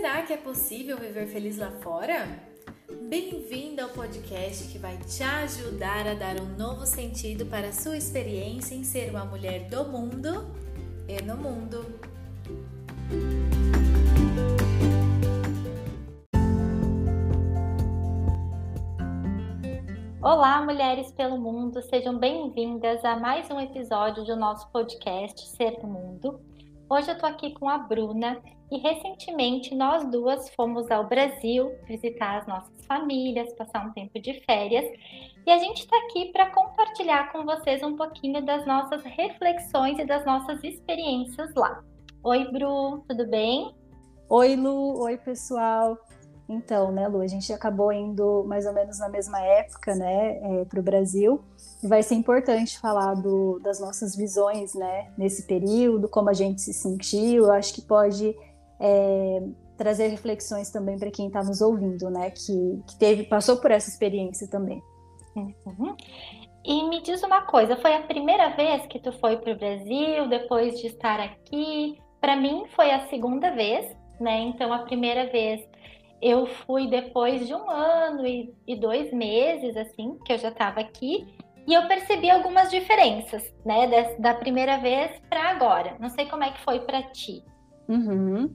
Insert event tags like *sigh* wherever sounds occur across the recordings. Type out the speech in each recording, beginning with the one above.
Será que é possível viver feliz lá fora? Bem-vindo ao podcast que vai te ajudar a dar um novo sentido para a sua experiência em ser uma mulher do mundo e no mundo. Olá, mulheres pelo mundo, sejam bem-vindas a mais um episódio do nosso podcast Ser do Mundo. Hoje eu tô aqui com a Bruna e recentemente nós duas fomos ao Brasil visitar as nossas famílias, passar um tempo de férias e a gente está aqui para compartilhar com vocês um pouquinho das nossas reflexões e das nossas experiências lá. Oi, Bru, tudo bem? Oi, Lu, oi, pessoal. Então, né, Lu, a gente acabou indo mais ou menos na mesma época, né, é, para o Brasil. Vai ser importante falar do, das nossas visões, né, nesse período, como a gente se sentiu. Eu acho que pode é, trazer reflexões também para quem está nos ouvindo, né, que, que teve, passou por essa experiência também. Uhum. E me diz uma coisa, foi a primeira vez que tu foi para o Brasil depois de estar aqui? Para mim foi a segunda vez, né? Então a primeira vez eu fui depois de um ano e, e dois meses, assim, que eu já estava aqui, e eu percebi algumas diferenças, né, da, da primeira vez para agora. Não sei como é que foi para ti. Uhum.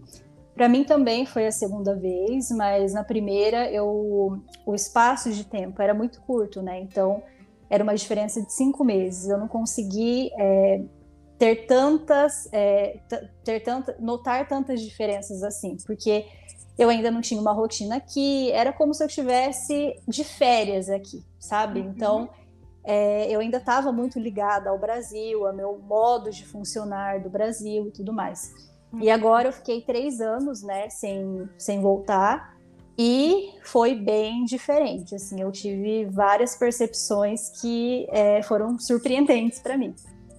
Para mim também foi a segunda vez, mas na primeira eu o espaço de tempo era muito curto, né? Então era uma diferença de cinco meses. Eu não consegui é, ter tantas, é, ter tanta, notar tantas diferenças assim, porque eu ainda não tinha uma rotina aqui, era como se eu estivesse de férias aqui, sabe? Uhum. Então é, eu ainda estava muito ligada ao Brasil, ao meu modo de funcionar do Brasil e tudo mais. Uhum. E agora eu fiquei três anos, né, sem, sem voltar. E foi bem diferente, assim, eu tive várias percepções que é, foram surpreendentes para mim.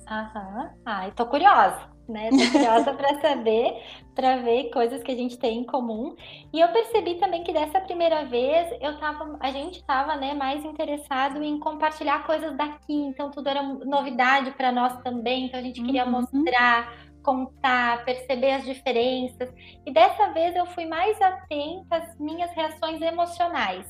Aham, ai, tô curiosa né? Tô curiosa para saber, para ver coisas que a gente tem em comum. E eu percebi também que dessa primeira vez eu tava, a gente estava, né, mais interessado em compartilhar coisas daqui. Então tudo era novidade para nós também. Então a gente queria uhum. mostrar, contar, perceber as diferenças. E dessa vez eu fui mais atenta às minhas reações emocionais.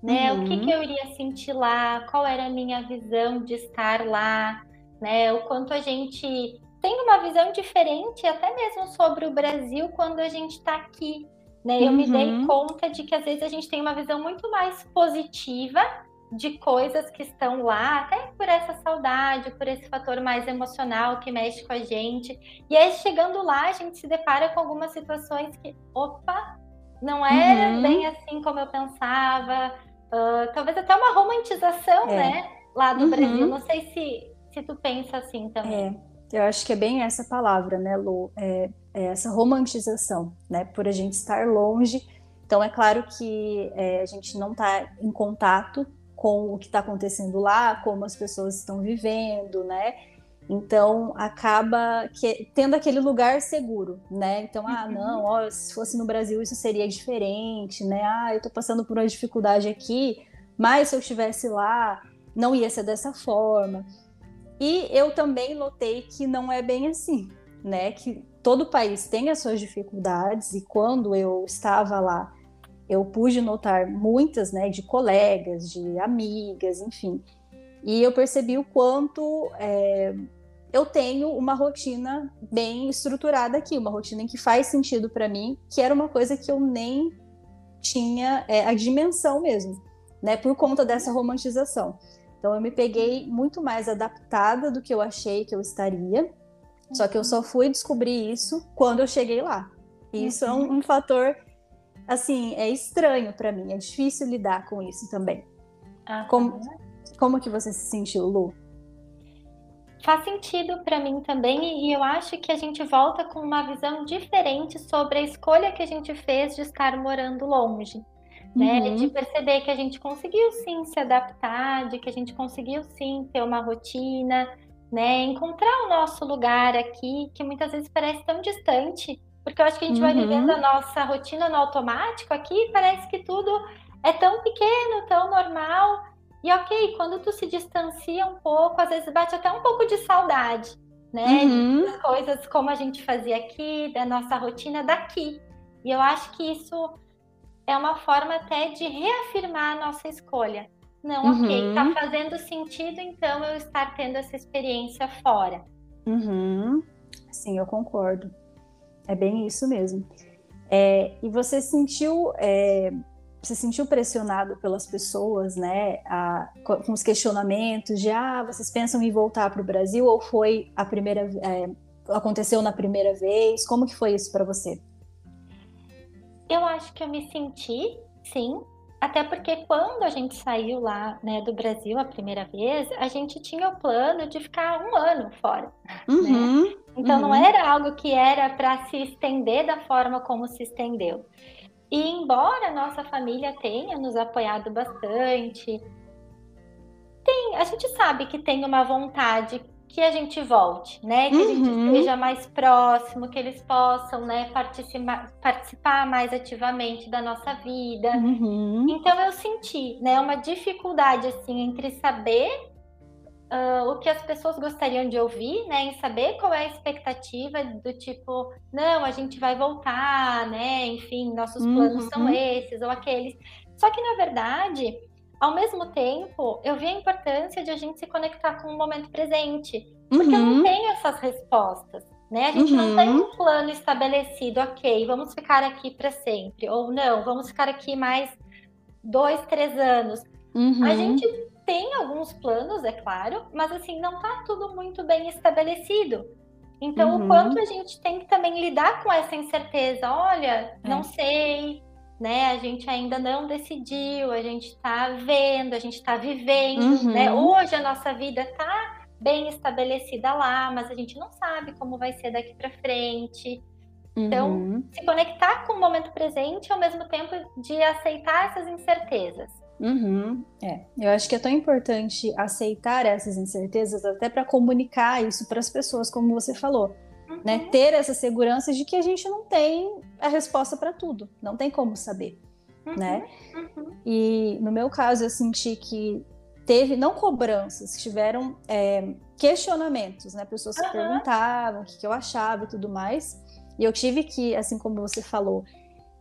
Né? Uhum. O que, uhum. que eu iria sentir lá, qual era a minha visão de estar lá, né? O quanto a gente tem uma visão diferente, até mesmo sobre o Brasil, quando a gente está aqui. Né? Eu uhum. me dei uhum. conta de que às vezes a gente tem uma visão muito mais positiva de coisas que estão lá, até por essa saudade, por esse fator mais emocional que mexe com a gente. E aí, chegando lá, a gente se depara com algumas situações que, opa, não era uhum. bem assim como eu pensava. Uh, talvez até uma romantização, é. né? Lá do uhum. Brasil. Não sei se, se tu pensa assim também. É. Eu acho que é bem essa palavra, né, Lu? É, é essa romantização, né? Por a gente estar longe. Então, é claro que é, a gente não está em contato com o que está acontecendo lá, como as pessoas estão vivendo, né? Então acaba que, tendo aquele lugar seguro, né? Então, ah, uhum. não, ó, se fosse no Brasil isso seria diferente, né? Ah, eu estou passando por uma dificuldade aqui, mas se eu estivesse lá, não ia ser dessa forma. E eu também notei que não é bem assim, né? Que todo país tem as suas dificuldades e quando eu estava lá, eu pude notar muitas, né, de colegas, de amigas, enfim. E eu percebi o quanto é, eu tenho uma rotina bem estruturada aqui, uma rotina que faz sentido para mim, que era uma coisa que eu nem tinha é, a dimensão mesmo, né, por conta dessa romantização. Então eu me peguei muito mais adaptada do que eu achei que eu estaria. Só que eu só fui descobrir isso quando eu cheguei lá. E isso é um, uhum. um, fator assim, é estranho para mim, é difícil lidar com isso também. Uhum. Como, como que você se sentiu, Lu? Faz sentido para mim também, e eu acho que a gente volta com uma visão diferente sobre a escolha que a gente fez de estar morando longe né? Uhum. De perceber que a gente conseguiu sim se adaptar, de que a gente conseguiu sim ter uma rotina, né? Encontrar o nosso lugar aqui, que muitas vezes parece tão distante, porque eu acho que a gente uhum. vai vivendo a nossa rotina no automático aqui, parece que tudo é tão pequeno, tão normal. E ok, quando tu se distancia um pouco, às vezes bate até um pouco de saudade, né? Uhum. Das coisas como a gente fazia aqui, da nossa rotina daqui. E eu acho que isso é uma forma até de reafirmar a nossa escolha. Não, uhum. ok, tá fazendo sentido então eu estar tendo essa experiência fora. Uhum. Sim, eu concordo. É bem isso mesmo. É, e você sentiu, é, você sentiu pressionado pelas pessoas, né, a, com os questionamentos de, ah, vocês pensam em voltar para o Brasil ou foi a primeira, é, aconteceu na primeira vez? Como que foi isso para você? Eu acho que eu me senti, sim, até porque quando a gente saiu lá né, do Brasil a primeira vez, a gente tinha o plano de ficar um ano fora. Né? Uhum, né? Então uhum. não era algo que era para se estender da forma como se estendeu. E embora a nossa família tenha nos apoiado bastante, tem, a gente sabe que tem uma vontade que a gente volte, né? Que uhum. a gente uhum. esteja mais próximo, que eles possam, né, participar, participar mais ativamente da nossa vida. Uhum. Então eu senti, né, uma dificuldade assim entre saber uh, o que as pessoas gostariam de ouvir, né, em saber qual é a expectativa do tipo, não, a gente vai voltar, né? Enfim, nossos planos uhum. são esses ou aqueles. Só que na verdade ao mesmo tempo, eu vi a importância de a gente se conectar com o momento presente. Porque uhum. não tem essas respostas. Né? A gente uhum. não tem um plano estabelecido, ok, vamos ficar aqui para sempre. Ou não, vamos ficar aqui mais dois, três anos. Uhum. A gente tem alguns planos, é claro, mas assim, não está tudo muito bem estabelecido. Então, o uhum. quanto a gente tem que também lidar com essa incerteza. Olha, não é. sei, né? A gente ainda não decidiu, a gente está vendo, a gente está vivendo, uhum. né? Hoje a nossa vida está bem estabelecida lá, mas a gente não sabe como vai ser daqui para frente. Então, uhum. se conectar com o momento presente ao mesmo tempo de aceitar essas incertezas. Uhum. É, eu acho que é tão importante aceitar essas incertezas até para comunicar isso para as pessoas, como você falou uhum. né? Ter essa segurança de que a gente não tem a resposta para tudo, não tem como saber, uhum. né? Uhum. E no meu caso eu senti que teve não cobranças, tiveram é, questionamentos, né? Pessoas que perguntavam o que, que eu achava e tudo mais. E eu tive que, assim como você falou,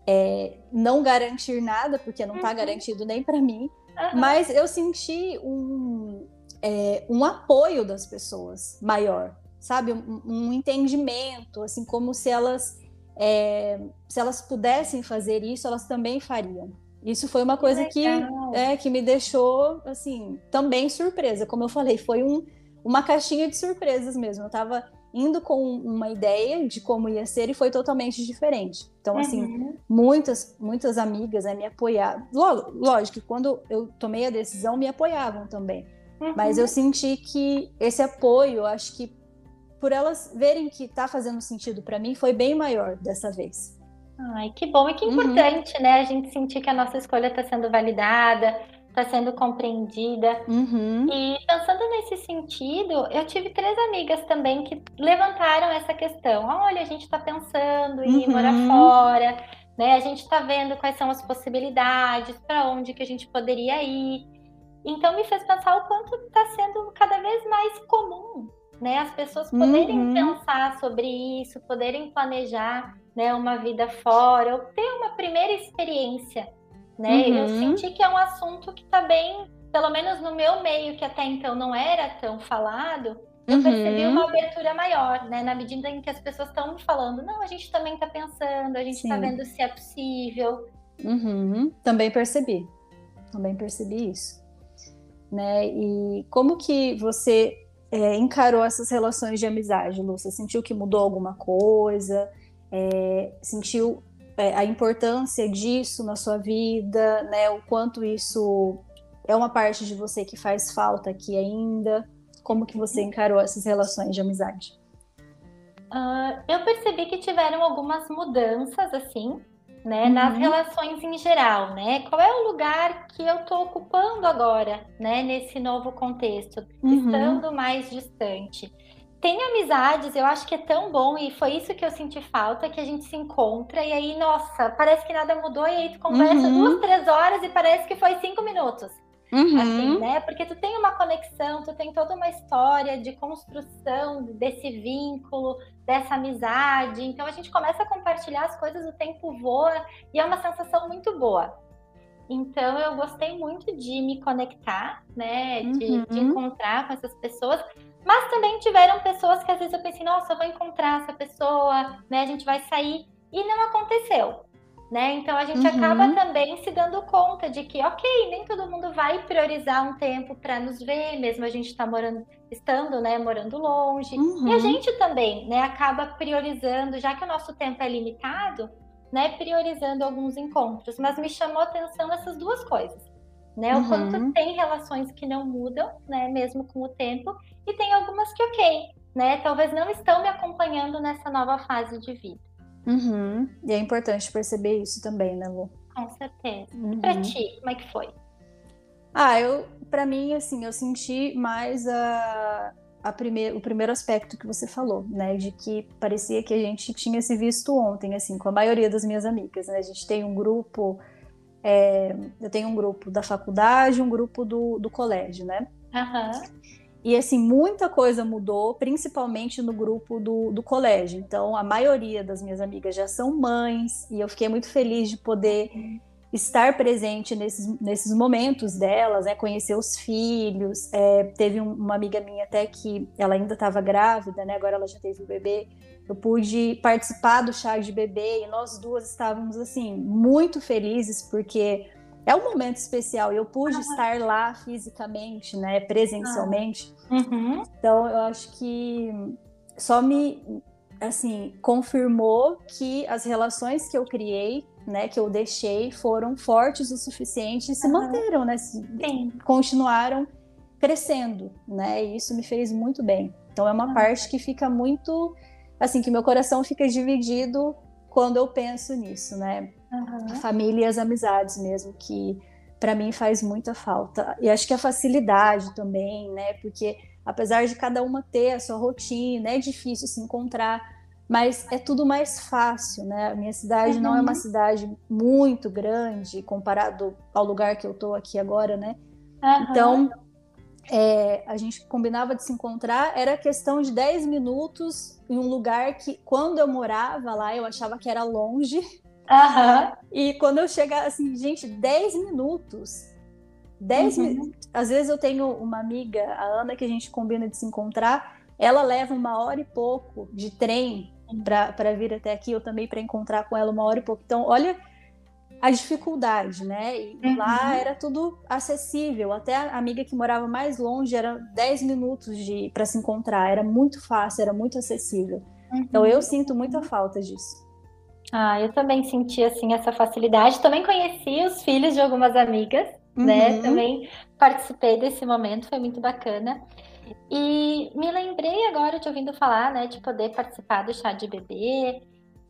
é, não garantir nada, porque não está uhum. garantido nem para mim, uhum. mas eu senti um, é, um apoio das pessoas maior, sabe, um, um entendimento, assim, como se elas é, se elas pudessem fazer isso, elas também fariam. Isso foi uma coisa que, é, que me deixou, assim, também surpresa. Como eu falei, foi um, uma caixinha de surpresas mesmo. Eu estava indo com uma ideia de como ia ser e foi totalmente diferente. Então, assim, uhum. muitas, muitas amigas né, me apoiaram. Lógico que quando eu tomei a decisão, me apoiavam também. Uhum. Mas eu senti que esse apoio, acho que por elas verem que tá fazendo sentido para mim, foi bem maior dessa vez. Ai, que bom e que uhum. importante, uhum. né? A gente sentir que a nossa escolha está sendo validada, está sendo compreendida. Uhum. E pensando nesse sentido, eu tive três amigas também que levantaram essa questão. Olha, a gente está pensando em ir morar uhum. fora, né? A gente está vendo quais são as possibilidades, para onde que a gente poderia ir. Então me fez pensar o quanto está sendo cada vez mais comum né? As pessoas poderem uhum. pensar sobre isso, poderem planejar, né, uma vida fora, ou ter uma primeira experiência, né? Uhum. Eu senti que é um assunto que está bem, pelo menos no meu meio, que até então não era tão falado, eu uhum. percebi uma abertura maior, né? Na medida em que as pessoas estão falando, não, a gente também está pensando, a gente está vendo se é possível. Uhum. Também percebi, também percebi isso, né? E como que você é, encarou essas relações de amizade, Lu? Você sentiu que mudou alguma coisa? É, sentiu é, a importância disso na sua vida, né? O quanto isso é uma parte de você que faz falta aqui ainda? Como que você encarou essas relações de amizade? Uh, eu percebi que tiveram algumas mudanças, assim, né, uhum. nas relações em geral, né? Qual é o lugar que eu estou ocupando agora, né, nesse novo contexto, uhum. estando mais distante. Tem amizades, eu acho que é tão bom e foi isso que eu senti falta, que a gente se encontra e aí, nossa, parece que nada mudou e aí tu conversa uhum. duas, três horas e parece que foi cinco minutos. Uhum. Assim, né? Porque tu tem uma conexão, tu tem toda uma história de construção desse vínculo, dessa amizade. Então a gente começa a compartilhar as coisas, o tempo voa e é uma sensação muito boa. Então eu gostei muito de me conectar, né? De, uhum. de encontrar com essas pessoas. Mas também tiveram pessoas que às vezes eu pensei, nossa, eu vou encontrar essa pessoa, né? A gente vai sair. E não aconteceu. Né? Então a gente uhum. acaba também se dando conta de que, ok, nem todo mundo vai priorizar um tempo para nos ver, mesmo a gente está morando, estando, né, morando longe. Uhum. E a uhum. gente também, né, acaba priorizando, já que o nosso tempo é limitado, né, priorizando alguns encontros. Mas me chamou a atenção essas duas coisas, né? O uhum. quanto tem relações que não mudam, né, mesmo com o tempo, e tem algumas que, ok, né, talvez não estão me acompanhando nessa nova fase de vida. Uhum. E é importante perceber isso também, né, Lu? Com certeza. Uhum. Pra ti, como é que foi? Ah, eu, para mim, assim, eu senti mais a, a primeir, o primeiro aspecto que você falou, né, de que parecia que a gente tinha se visto ontem, assim, com a maioria das minhas amigas, né, a gente tem um grupo, é, eu tenho um grupo da faculdade, um grupo do, do colégio, né? Aham. Uhum. E assim, muita coisa mudou, principalmente no grupo do, do colégio. Então, a maioria das minhas amigas já são mães, e eu fiquei muito feliz de poder estar presente nesses, nesses momentos delas, né? Conhecer os filhos. É, teve um, uma amiga minha até que ela ainda estava grávida, né? Agora ela já teve o bebê. Eu pude participar do chá de bebê e nós duas estávamos assim muito felizes porque é um momento especial eu pude uhum. estar lá fisicamente, né, presencialmente. Uhum. Então eu acho que só me assim confirmou que as relações que eu criei, né, que eu deixei, foram fortes o suficiente e se uhum. manteram, né, se, continuaram crescendo, né, e isso me fez muito bem. Então é uma parte que fica muito assim que meu coração fica dividido quando eu penso nisso, né? Uhum. A família e as amizades mesmo, que para mim faz muita falta. E acho que a facilidade também, né? Porque apesar de cada uma ter a sua rotina, é difícil se encontrar, mas é tudo mais fácil, né? A minha cidade uhum. não é uma uhum. cidade muito grande comparado ao lugar que eu tô aqui agora, né? Uhum. Então, é, a gente combinava de se encontrar, era questão de 10 minutos em um lugar que, quando eu morava lá, eu achava que era longe. Uhum. E quando eu chegava, assim, gente, 10 minutos. 10 uhum. minutos. Às vezes eu tenho uma amiga, a Ana, que a gente combina de se encontrar, ela leva uma hora e pouco de trem para vir até aqui, eu também para encontrar com ela uma hora e pouco. Então, olha a dificuldade, né? E uhum. lá era tudo acessível. Até a amiga que morava mais longe era 10 minutos de para se encontrar. Era muito fácil, era muito acessível. Uhum. Então eu sinto muita falta disso. Ah, eu também senti assim essa facilidade. Também conheci os filhos de algumas amigas, né? uhum. né? Também participei desse momento, foi muito bacana. E me lembrei agora de ouvindo falar, né, de poder participar do chá de bebê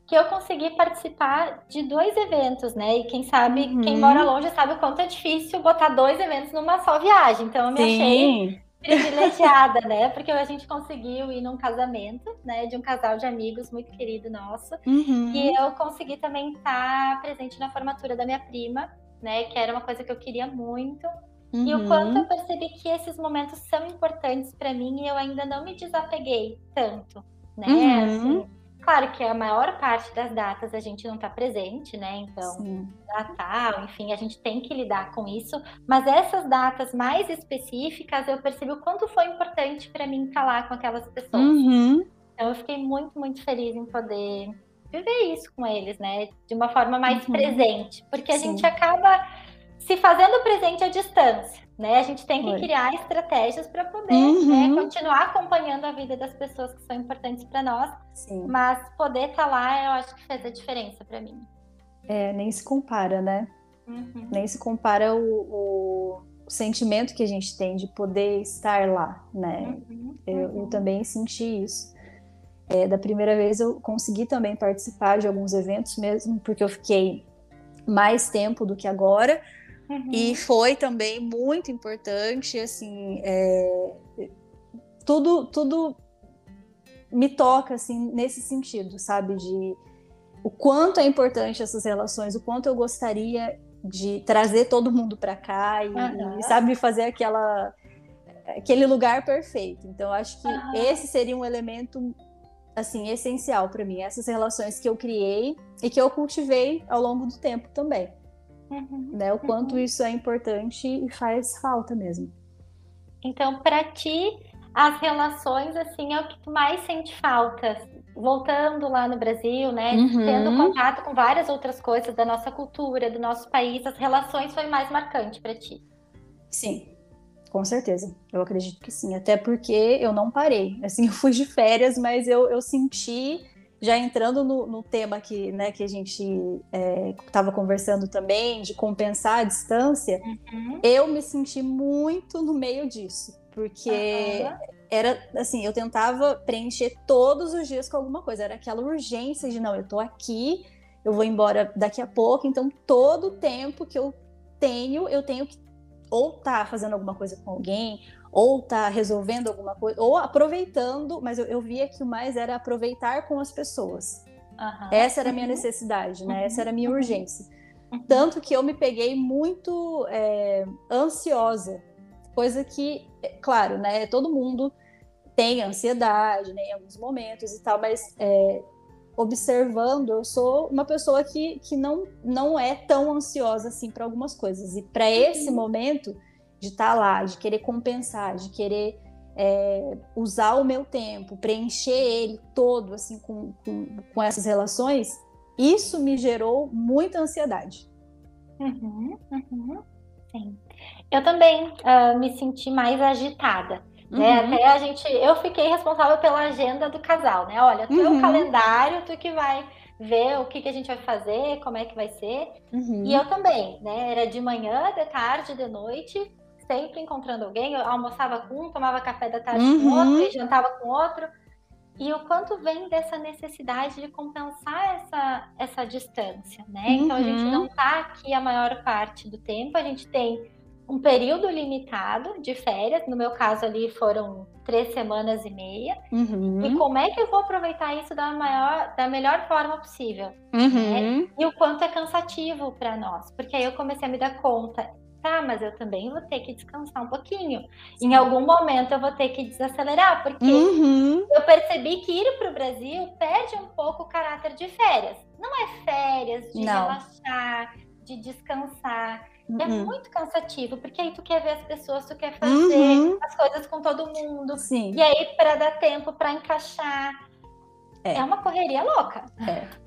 que eu consegui participar de dois eventos, né? E quem sabe, uhum. quem mora longe sabe o quanto é difícil botar dois eventos numa só viagem. Então eu me Sim. achei privilegiada, né? Porque a gente conseguiu ir num casamento, né? De um casal de amigos muito querido nosso. Uhum. E eu consegui também estar presente na formatura da minha prima, né? Que era uma coisa que eu queria muito. Uhum. E o quanto eu percebi que esses momentos são importantes para mim e eu ainda não me desapeguei tanto, né? Uhum. Assim, Claro que a maior parte das datas a gente não está presente, né? Então, Sim. Natal, enfim, a gente tem que lidar com isso. Mas essas datas mais específicas, eu percebi o quanto foi importante para mim estar tá lá com aquelas pessoas. Uhum. Então, eu fiquei muito, muito feliz em poder viver isso com eles, né? De uma forma mais uhum. presente. Porque a Sim. gente acaba se fazendo presente à distância né? A gente tem que criar estratégias para poder né, uhum. né, continuar acompanhando a vida das pessoas que são importantes para nós. Sim. Mas poder estar tá lá, eu acho que fez a diferença para mim. É, nem se compara, né? Uhum. Nem se compara o, o, sentimento que a gente tem de poder estar lá, né? Uhum. Eu, eu, uhum. também senti isso. É, da primeira vez eu consegui também participar de alguns eventos mesmo, porque eu fiquei mais tempo do que agora, Uhum. E foi também muito importante, assim, é, tudo, tudo me toca, assim, nesse sentido, sabe? De o quanto é importante essas relações, o quanto eu gostaria de trazer todo mundo para cá e, uhum. e, sabe fazer aquela aquele lugar perfeito. Então acho que uhum. esse seria um elemento assim essencial para mim, essas relações que eu criei e que eu cultivei ao longo do tempo também. Uhum. Né? O quanto uhum. isso é importante e faz falta mesmo. Então, para ti, as relações assim é o que tu mais sente falta voltando lá no Brasil, né, uhum. tendo contato com várias outras coisas da nossa cultura, do nosso país, as relações foi mais marcante para ti? Sim, com certeza. Eu acredito que sim. Até porque eu não parei. Assim, *laughs* eu fui de férias, mas eu, eu senti, já entrando no, no tema que, né, que a gente estava é, conversando também, de compensar a distância, uhum. eu me senti muito no meio disso. Porque uhum era assim, eu tentava preencher todos os dias com alguma coisa. Era aquela urgência de não, eu tô aqui, eu vou embora daqui a pouco, então todo o tempo que eu tenho, eu tenho que ou tá fazendo alguma coisa com alguém, ou tá resolvendo alguma coisa, ou aproveitando, mas eu, eu via que o mais era aproveitar com as pessoas. Uhum. Essa era a minha uhum. necessidade, né? Uhum. Essa era a minha uhum. urgência. Uhum. Tanto que eu me peguei muito é, ansiosa Coisa que, é, claro, né, todo mundo tem ansiedade né, em alguns momentos e tal, mas é, observando, eu sou uma pessoa que, que não, não é tão ansiosa assim para algumas coisas. E para esse uhum. momento de estar tá lá, de querer compensar, de querer é, usar o meu tempo, preencher ele todo assim com, com, com, essas relações, isso me gerou muita ansiedade. Uhum, uhum, sim. Eu também uh, me senti mais agitada. Né? Uhum. Até a gente, eu fiquei responsável pela agenda do casal, né? Olha, tu é o calendário, tu que vai ver o que, que a gente vai fazer, como é que vai ser. Uhum. E eu também, né? Era de manhã, de tarde, de noite, sempre encontrando alguém. Eu almoçava com um, tomava café da tarde com outro, uhum. e jantava com outro. E o quanto vem dessa necessidade de compensar essa, essa distância, né? Então a gente não está aqui a maior parte do tempo, a gente tem um período limitado de férias. No meu caso ali foram três semanas e meia. Uhum. E como é que eu vou aproveitar isso da maior, da melhor forma possível? Uhum. Né? E o quanto é cansativo para nós, porque aí eu comecei a me dar conta. Tá, mas eu também vou ter que descansar um pouquinho. Sim. Em algum momento eu vou ter que desacelerar, porque uhum. eu percebi que ir para o Brasil perde um pouco o caráter de férias. Não é férias de Não. relaxar, de descansar Uhum. É muito cansativo, porque aí tu quer ver as pessoas, tu quer fazer uhum. as coisas com todo mundo. Sim. E aí, para dar tempo para encaixar. É. é. uma correria louca. É.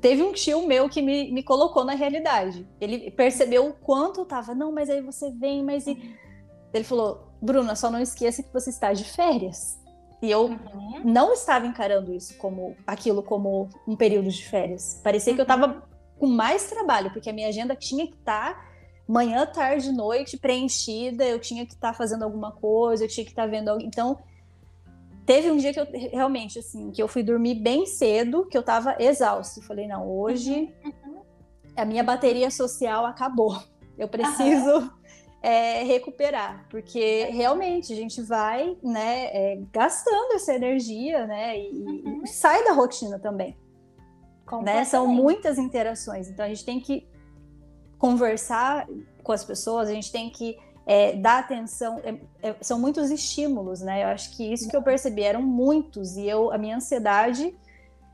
Teve um tio meu que me, me colocou na realidade. Ele percebeu o quanto eu tava, não, mas aí você vem, mas. E... Uhum. Ele falou, Bruna, só não esqueça que você está de férias. E eu uhum. não estava encarando isso como aquilo como um período de férias. Parecia que eu estava uhum. com mais trabalho, porque a minha agenda tinha que estar tá manhã, tarde, noite preenchida, eu tinha que estar tá fazendo alguma coisa, eu tinha que estar tá vendo alguém. Então, teve um dia que eu realmente, assim, que eu fui dormir bem cedo, que eu tava exausta. Falei, não, hoje uhum. a minha bateria social acabou. Eu preciso uhum. é, recuperar, porque realmente a gente vai, né, é, gastando essa energia, né, e, uhum. e sai da rotina também. Né? São muitas interações, então a gente tem que conversar com as pessoas, a gente tem que é, dar atenção. É, é, são muitos estímulos, né? Eu acho que isso que eu percebi eram muitos e eu a minha ansiedade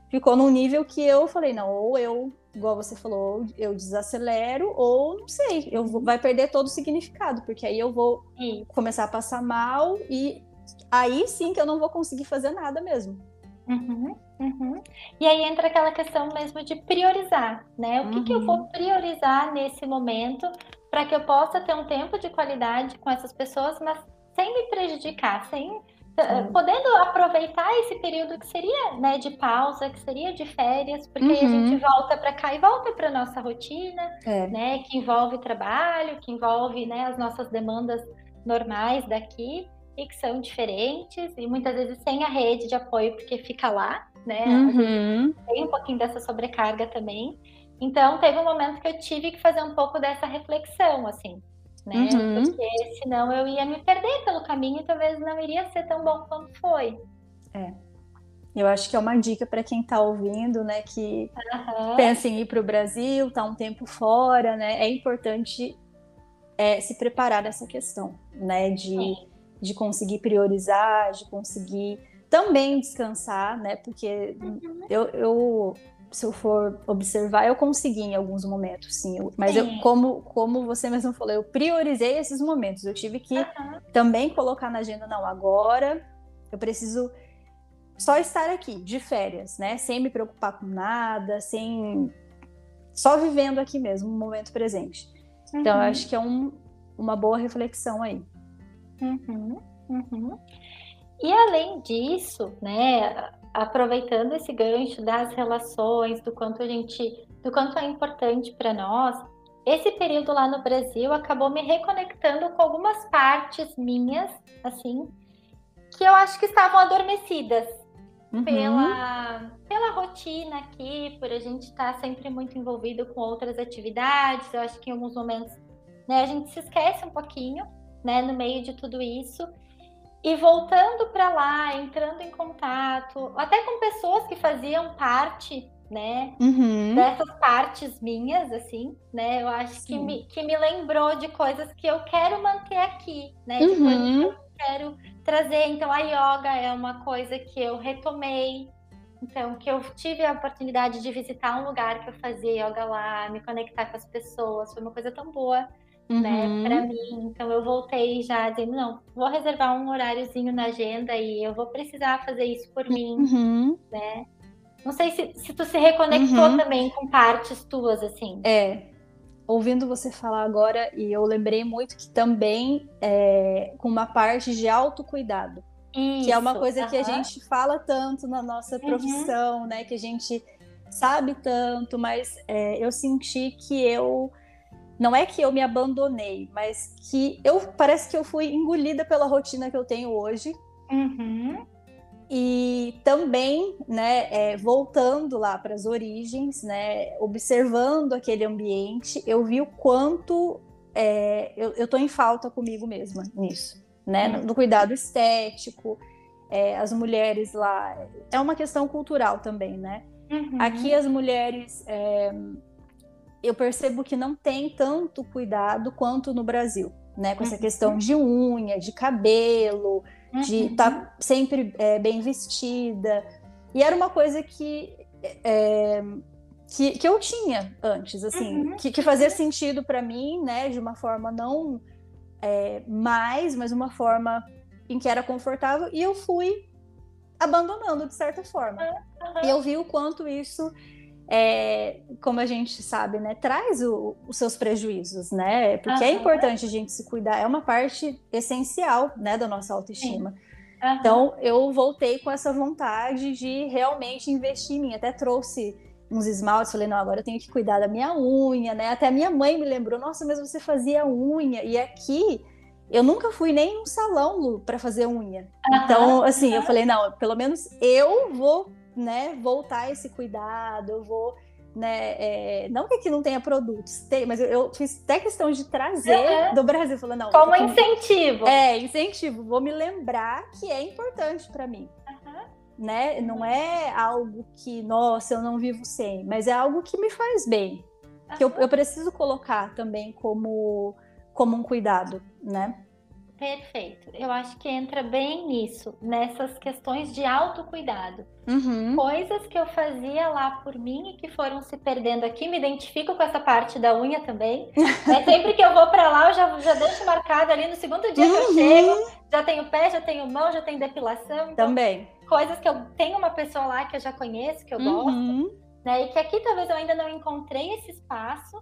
ficou num nível que eu falei não, ou eu igual você falou, eu desacelero ou não sei, eu vou, vai perder todo o significado, porque aí eu vou começar a passar mal e aí sim que eu não vou conseguir fazer nada mesmo. Uhum, uhum. E aí entra aquela questão mesmo de priorizar, né? O que, uhum. que eu vou uhum. priorizar nesse momento para que eu possa ter um tempo de qualidade com essas pessoas, mas sem me prejudicar, sem eh, podendo aproveitar esse período que seria né, de pausa, que seria de férias, porque aí a gente uhum. volta para cá e volta para nossa rotina, é. né? Que envolve trabalho, que envolve né, as nossas demandas normais daqui e que são diferentes e muitas vezes sem a rede de apoio porque fica lá, né? Uhum. Tem um pouquinho dessa sobrecarga também. Então teve um momento que eu tive que fazer um pouco dessa reflexão, assim, né? Uhum. Porque senão eu ia me perder pelo caminho e talvez não iria ser tão bom quanto foi. É. Eu acho que é uma dica para quem está ouvindo, né, que uhum. pensa em ir para o Brasil, tá um tempo fora, né? É importante é, se preparar nessa questão, né, de, de conseguir priorizar, de conseguir também descansar, né? Porque uhum. eu, eu se eu for observar, eu consegui em alguns momentos, sim. Mas sim. Eu, como, como você mesmo falou, eu priorizei esses momentos. Eu tive que uhum. também colocar na agenda, não, agora eu preciso só estar aqui, de férias, né? Sem me preocupar com nada, sem. Só vivendo aqui mesmo, no momento presente. Uhum. Então, eu uhum. acho que é um, uma boa reflexão aí. Uhum. Uhum. E além disso, né, aproveitando esse gancho das relações, do quanto a gente, do quanto é importante para nós, esse período lá no Brasil acabou me reconectando com algumas partes minhas, assim, que eu acho que estavam adormecidas uhum. pela, pela rotina aqui, por a gente estar tá sempre muito envolvido com outras atividades. Eu acho que em alguns momentos né, a gente se esquece um pouquinho, né, no meio de tudo isso. E voltando para lá, entrando em contato, até com pessoas que faziam parte, né, uhum. dessas partes minhas, assim, né, eu acho que me, que me lembrou de coisas que eu quero manter aqui, né, de uhum. coisas que eu quero trazer. Então, a yoga é uma coisa que eu retomei, então, que eu tive a oportunidade de visitar um lugar que eu fazia yoga lá, me conectar com as pessoas, foi uma coisa tão boa uhum. né, para mim. Então eu voltei já dizendo, não, vou reservar um horáriozinho na agenda e eu vou precisar fazer isso por mim, uhum. né? Não sei se, se tu se reconectou uhum. também com partes tuas, assim. É, ouvindo você falar agora, e eu lembrei muito que também é, com uma parte de autocuidado. Isso, que é uma coisa que a gente fala tanto na nossa uhum. profissão, né? Que a gente sabe tanto, mas é, eu senti que eu não é que eu me abandonei, mas que eu parece que eu fui engolida pela rotina que eu tenho hoje. Uhum. E também, né, é, voltando lá para as origens, né, observando aquele ambiente, eu vi o quanto é, eu, estou em falta comigo mesma nisso, né, no, no cuidado estético. É, as mulheres lá, é uma questão cultural também, né? Uhum. Aqui as mulheres é, eu percebo que não tem tanto cuidado quanto no Brasil, né? Com essa uhum. questão de unha, de cabelo, uhum. de estar tá sempre é, bem vestida. E era uma coisa que, é, que, que, eu tinha antes, assim, uhum. que, que, fazia sentido para mim, né? De uma forma não é, mais, mas uma forma em que era confortável. E eu fui abandonando de certa forma. E eu vi o quanto isso é, como a gente sabe, né, traz o, os seus prejuízos, né? Porque uhum. é importante a gente se cuidar, é uma parte essencial, né, da nossa autoestima. Uhum. Então, eu voltei com essa vontade de realmente investir em mim. Até trouxe uns esmaltes, falei, não, agora eu tenho que cuidar da minha unha, né? Até a minha mãe me lembrou, nossa, mas você fazia unha. E aqui, eu nunca fui nem em um salão, para fazer unha. Uhum. Então, assim, eu falei, não, pelo menos eu vou né, voltar esse cuidado, eu vou, né, é, não que aqui não tenha produtos, tem, mas eu, eu fiz até questão de trazer uhum. do Brasil, falando, não. Como incentivo. É, incentivo, vou me lembrar que é importante para mim. Uhum. Né? Não é algo que, nossa, eu não vivo sem, mas é algo que me faz bem. Uhum. Que eu, eu preciso colocar também como, como um cuidado, né? Perfeito. Eu acho que entra bem nisso, nessas questões de autocuidado. Uhum. Coisas que eu fazia lá por mim e que foram se perdendo aqui. Me identifico com essa parte da unha também. *laughs* é, sempre que eu vou para lá, eu já, já deixo marcado ali no segundo dia uhum. que eu uhum. chego. Já tenho pé, já tenho mão, já tenho depilação. Então, também. Coisas que eu tenho uma pessoa lá que eu já conheço, que eu uhum. gosto. Né? E que aqui talvez eu ainda não encontrei esse espaço.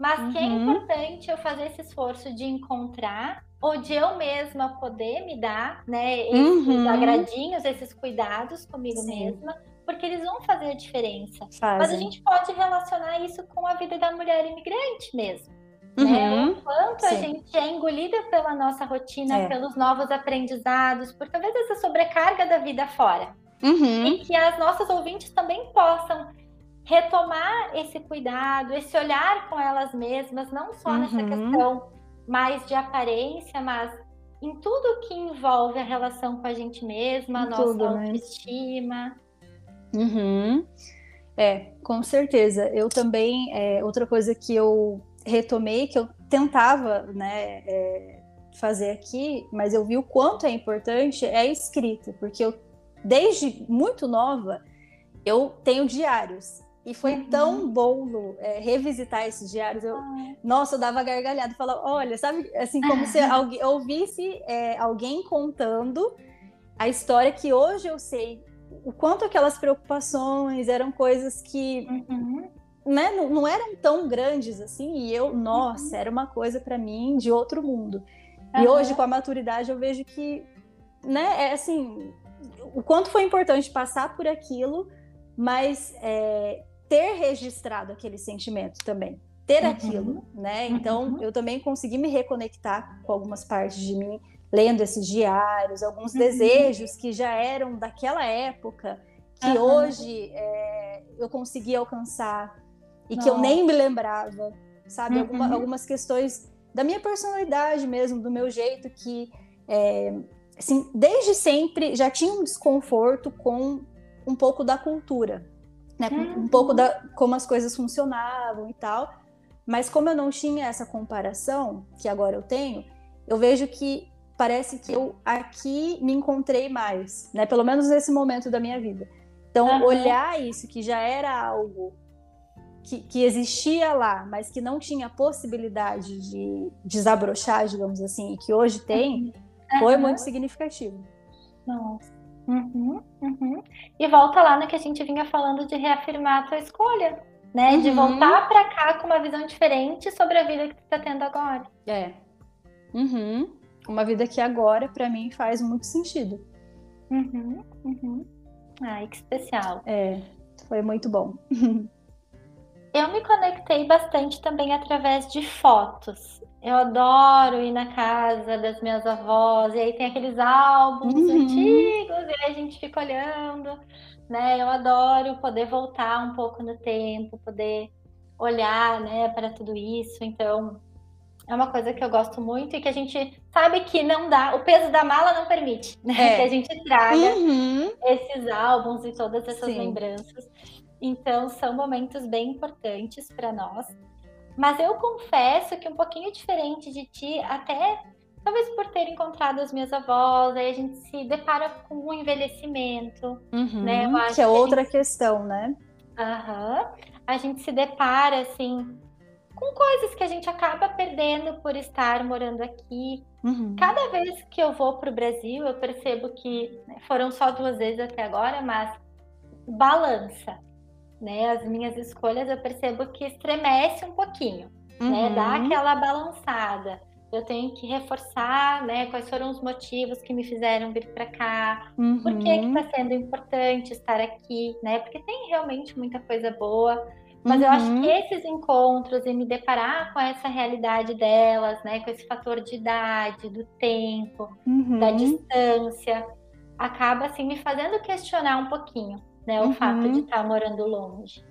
Mas que é uhum. importante eu fazer esse esforço de encontrar ou de eu mesma poder me dar, né, esses uhum. agradinhos, esses cuidados comigo Sim. mesma, porque eles vão fazer a diferença. Fazem. Mas a gente pode relacionar isso com a vida da mulher imigrante mesmo. Uhum. Né? O quanto Sim. a gente é engolida pela nossa rotina, é. pelos novos aprendizados, por talvez essa sobrecarga da vida fora. Uhum. E que as nossas ouvintes também possam retomar esse cuidado, esse olhar com elas mesmas, não só nessa uhum. questão mais de aparência, mas em tudo que envolve a relação com a gente mesma, a nossa tudo, né? autoestima. Né? Uhum. É, com certeza. Eu também, é, outra coisa que eu retomei, que eu tentava né, é, fazer aqui, mas eu vi o quanto é importante, é a escrita, porque eu, desde muito nova, eu tenho diários. E foi uhum. tão bom é, revisitar esses diários. Eu, ah. Nossa, eu dava gargalhada, falava, olha, sabe, assim, como se *laughs* alguém, ouvisse é, alguém contando a história que hoje eu sei o quanto aquelas preocupações eram coisas que uhum. né, não, não, eram tão grandes assim, e eu, nossa, uhum. era uma coisa para mim de outro mundo. E hoje, com a maturidade, eu vejo que, né, é assim, o quanto foi importante passar por aquilo, mas é, ter registrado aquele sentimento também, ter uhum. aquilo, né? Então, uhum. eu também consegui me reconectar com algumas partes de mim, lendo esses diários, alguns uhum. desejos que já eram daquela época, que hoje é, eu consegui alcançar e Nossa. que eu nem me lembrava, sabe? Alguma, uhum. algumas questões da minha personalidade mesmo, do meu jeito, que é, assim, desde sempre já tinha um desconforto com um pouco da cultura, né? Uhum. Um pouco da como as coisas funcionavam e tal. Mas como eu não tinha essa comparação, que agora eu tenho, eu vejo que parece que eu aqui me encontrei mais, né? Pelo menos nesse momento da minha vida. Então, uhum. olhar isso que já era algo que, que, existia lá, mas que não tinha possibilidade de desabrochar, digamos assim, e que hoje tem, uhum. foi muito significativo. Nossa. Uhum, uhum. E volta lá no que a gente vinha falando de reafirmar a tua escolha, né? Uhum. De voltar para cá com uma visão diferente sobre a vida que tu tá tendo agora. É. Uhum. Uma vida que agora, para mim, faz muito sentido. Uhum, uhum. Ai, que especial. É, foi muito bom. *laughs* Eu me conectei bastante também através de fotos. Eu adoro ir na casa das minhas avós, e aí tem aqueles álbuns uhum. antigos, e aí a gente fica olhando, né? Eu adoro poder voltar um pouco no tempo, poder olhar, né, para tudo isso. Então, é uma coisa que eu gosto muito e que a gente sabe que não dá, o peso da mala não permite, né? É. Que a gente traga uhum. esses álbuns e todas essas Sim. lembranças. Então, são momentos bem importantes para nós. Mas eu confesso que um pouquinho diferente de ti, até talvez por ter encontrado as minhas avós, aí a gente se depara com o envelhecimento, uhum, né? que é que outra gente... questão, né? Aham. Uhum. A gente se depara, assim, com coisas que a gente acaba perdendo por estar morando aqui. Uhum. Cada vez que eu vou para o Brasil, eu percebo que né, foram só duas vezes até agora, mas balança né? As minhas escolhas eu percebo que estremece um pouquinho, uhum. né? Dá uhum. aquela balançada. Eu tenho que reforçar, né? Quais foram os motivos que me fizeram vir para cá? Uhum. Por que está sendo importante estar aqui, né? Porque tem realmente muita coisa boa. Mas uhum. eu acho que uhum. esses encontros e me deparar com essa realidade delas, né, com esse fator de idade, do tempo, uhum. da distância, acaba assim me fazendo questionar um pouquinho né? O uhum. fato de estar tá morando longe.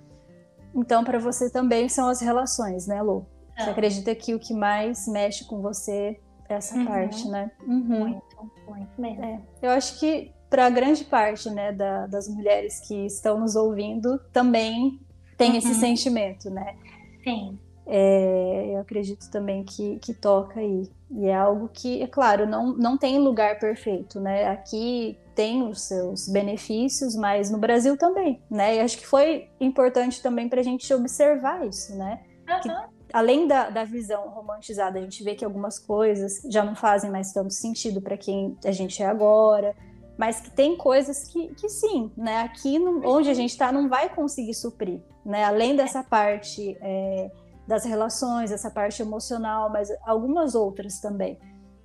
Então, para você também são as relações, né, Lu? Você ah. acredita que o que mais mexe com você é essa uhum. parte, né? Uhum. Muito, muito mesmo. É. Eu acho que para grande parte, né, da, das mulheres que estão nos ouvindo, também tem esse uhum. sentimento, né? Sim. É, eu acredito também que, que toca aí. E é algo que, é claro, não, não tem lugar perfeito, né? Aqui tem os seus benefícios, mas no Brasil também, né? E acho que foi importante também para a gente observar isso, né? Uhum. Que, além da, da visão romantizada, a gente vê que algumas coisas já não fazem mais tanto sentido para quem a gente é agora, mas que tem coisas que, que sim, né? Aqui no, onde a gente está não vai conseguir suprir, né? Além dessa parte é, das relações, essa parte emocional, mas algumas outras também,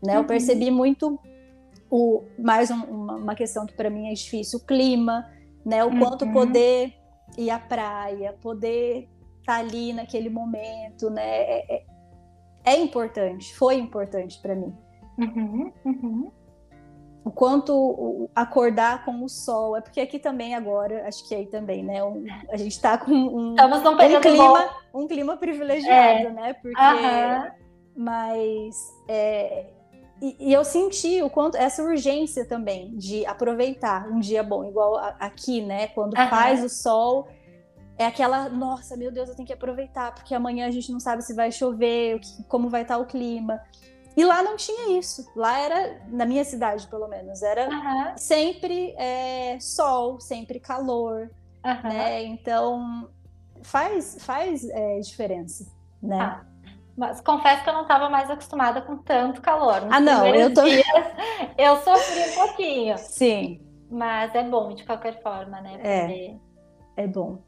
né? Eu uhum. percebi muito o, mais um, uma, questão que para mim é difícil, o clima, né? O quanto uhum. poder ir à praia, poder estar tá ali naquele momento, né? É, é, é importante, foi importante para mim. Uhum, uhum. O quanto acordar com o sol, é porque aqui também agora, acho que aí também, né? Um, a gente está com um, um clima, um clima privilegiado, é. né? Porque, mas é, e, e, eu senti o quanto essa urgência também de aproveitar um dia bom, igual a, aqui, né? Quando faz o sol, é aquela, nossa, meu Deus, eu tenho que aproveitar, porque amanhã a gente não sabe se vai chover, como vai estar o clima. E lá não tinha isso. Lá era, na minha cidade pelo menos, era uhum. sempre é, sol, sempre calor, uhum. né? Então faz, faz é, diferença, né? Ah. Mas confesso que eu não estava mais acostumada com tanto calor. Nos ah, não, eu tô. Dias, eu sofri um pouquinho. Sim. Mas é bom de qualquer forma, né? É, é bom.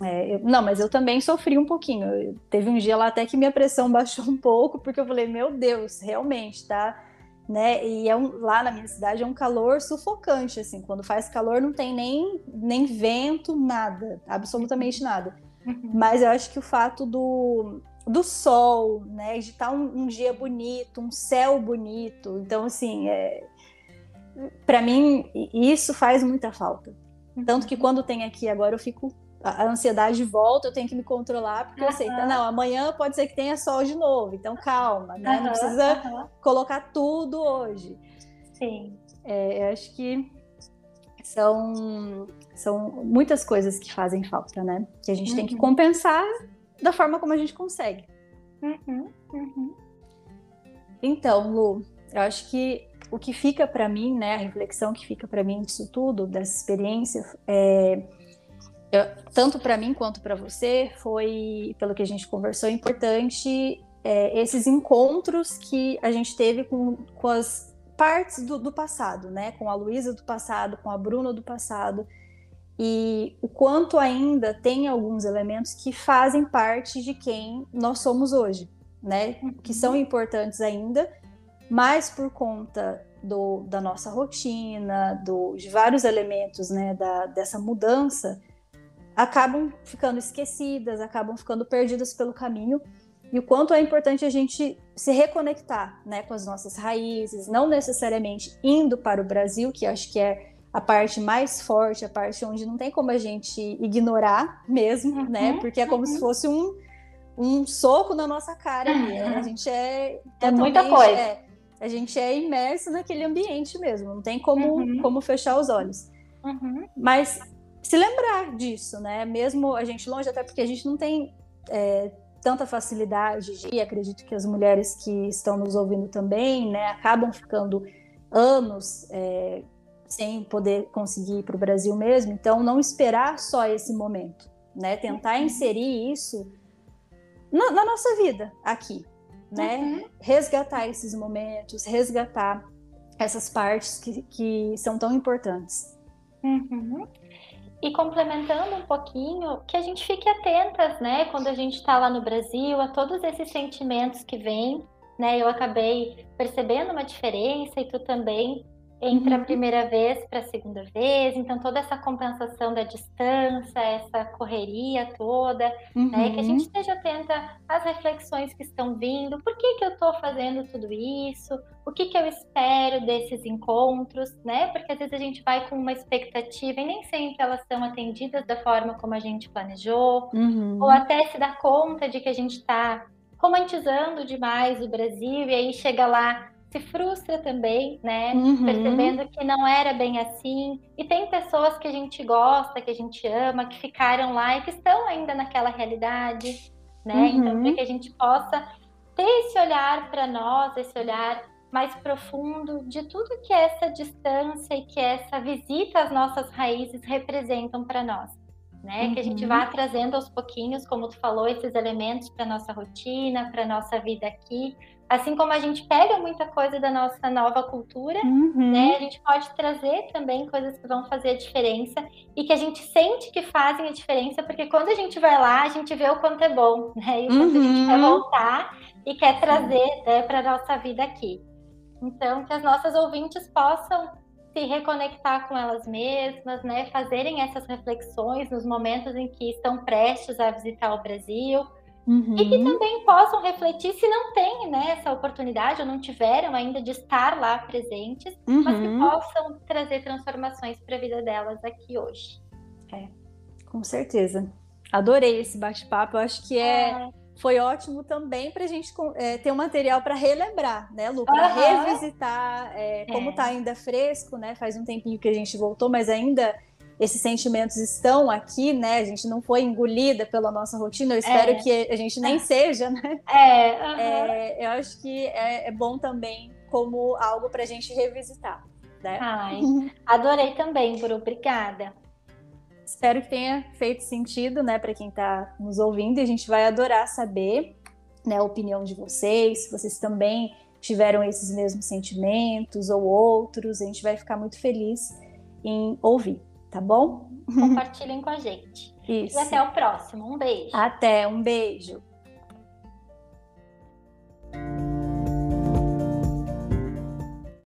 É, eu, não, mas eu também sofri um pouquinho. Eu, teve um dia lá até que minha pressão *laughs* baixou um pouco, porque eu falei, meu Deus, realmente, tá? Né? E é um, lá na minha cidade é um calor sufocante, assim. Quando faz calor não tem nem, nem vento, nada, absolutamente nada. Uhum. Mas eu acho que o fato do, do sol, né? De estar tá um, um dia bonito, um céu bonito. Então, assim, é, para mim isso faz muita falta. Tanto que uhum. quando tem aqui agora eu fico a ansiedade volta, eu tenho que me controlar, porque uhum. eu sei, tá, não, amanhã pode ser que tenha sol de novo, então calma, né? Uhum. Não precisa uhum. colocar tudo hoje. Sim. É, eu acho que são, são muitas coisas que fazem falta, né? Que a gente tem que uhum. compensar da forma como a gente consegue. Uhum. Uhum. Então, Lu, eu acho que o que fica para mim, né, a reflexão que fica para mim disso tudo, dessa experiência, é eu, tanto para mim quanto para você, foi, pelo que a gente conversou, importante é, esses encontros que a gente teve com, com as partes do, do passado, né? Com a Luísa do passado, com a Bruna do passado, e o quanto ainda tem alguns elementos que fazem parte de quem nós somos hoje, né? Que são importantes ainda, mas por conta do, da nossa rotina, do, de vários elementos, né? Da, dessa mudança acabam ficando esquecidas, acabam ficando perdidas pelo caminho. E o quanto é importante a gente se reconectar né, com as nossas raízes, não necessariamente indo para o Brasil, que acho que é a parte mais forte, a parte onde não tem como a gente ignorar mesmo, uhum, né? Porque é como uhum. se fosse um, um soco na nossa cara. Né? A gente é. *laughs* É muita coisa. É, a gente é imerso naquele ambiente mesmo, não tem como, uhum. como fechar os olhos. Uhum. Mas se lembrar disso, né? Mesmo a gente longe, até porque a gente não tem é, tanta facilidade de, e acredito que as mulheres que estão nos ouvindo também, né, acabam ficando anos é, sem poder conseguir ir para o Brasil mesmo. Então, não esperar só esse momento, né? Tentar uhum. inserir isso na, na nossa vida aqui, né? Uhum. Resgatar esses momentos, resgatar essas partes que, que são tão importantes. Uhum. E complementando um pouquinho, que a gente fique atentas, né, quando a gente está lá no Brasil, a todos esses sentimentos que vêm, né? Eu acabei percebendo uma diferença e tu também entre uhum. a primeira vez para a segunda vez, então toda essa compensação da distância, essa correria toda, uhum. né, que a gente uhum. esteja atenta às reflexões que estão vindo, por que, que eu estou fazendo tudo isso, o que, que eu espero desses encontros, né? Porque às vezes a gente vai com uma expectativa e nem sempre elas são atendidas da forma como a gente planejou, uhum. ou até se dá conta de que a gente está romantizando demais o Brasil e aí chega lá se frustra também, né? Uhum. Percebendo que não era bem assim. E tem pessoas que a gente gosta, que a gente ama, que ficaram lá e que estão ainda naquela realidade, né? Uhum. Então, para que a gente possa ter esse olhar para nós, esse olhar mais profundo de tudo que essa distância e que essa visita às nossas raízes representam para nós. Né? Uhum. Que a gente vá trazendo aos pouquinhos, como tu falou, esses elementos para nossa rotina, para nossa vida aqui, Assim como a gente pega muita coisa da nossa nova cultura, uhum. né? A gente pode trazer também coisas que vão fazer a diferença e que a gente sente que fazem a diferença, porque quando a gente vai lá, a gente vê o quanto é bom, *laughs* né? E o quanto uhum. a gente quer uhum. voltar e quer trazer né, para a nossa vida aqui. Então, que as nossas ouvintes possam se reconectar com elas mesmas, né? Fazerem essas reflexões nos momentos em que estão prestes a visitar o Brasil Uhum. E que também possam refletir se não têm né, essa oportunidade ou não tiveram ainda de estar lá presentes, uhum. mas que uhum. possam trazer transformações para a vida delas aqui hoje. É, com certeza. Adorei esse bate-papo. Acho que é, é, foi ótimo também para a gente é, ter um material para relembrar, né, Lu? Para uhum. revisitar, é, como está é. ainda fresco, né? Faz um tempinho que a gente voltou, mas ainda esses sentimentos estão aqui, né? A gente não foi engolida pela nossa rotina. Eu espero é. que a gente nem seja, né? É, uhum. eu acho que é, bom também como algo para a gente revisitar. Né? Ai, adorei também, Bru. Obrigada. Espero que tenha feito sentido, né, para quem está nos ouvindo. E a gente vai adorar saber, né, a opinião de vocês, se vocês também tiveram esses mesmos sentimentos ou outros. A gente vai ficar muito feliz em ouvir, tá bom? Compartilhem com a gente. Isso. E até o próximo. Um beijo. Até, um beijo.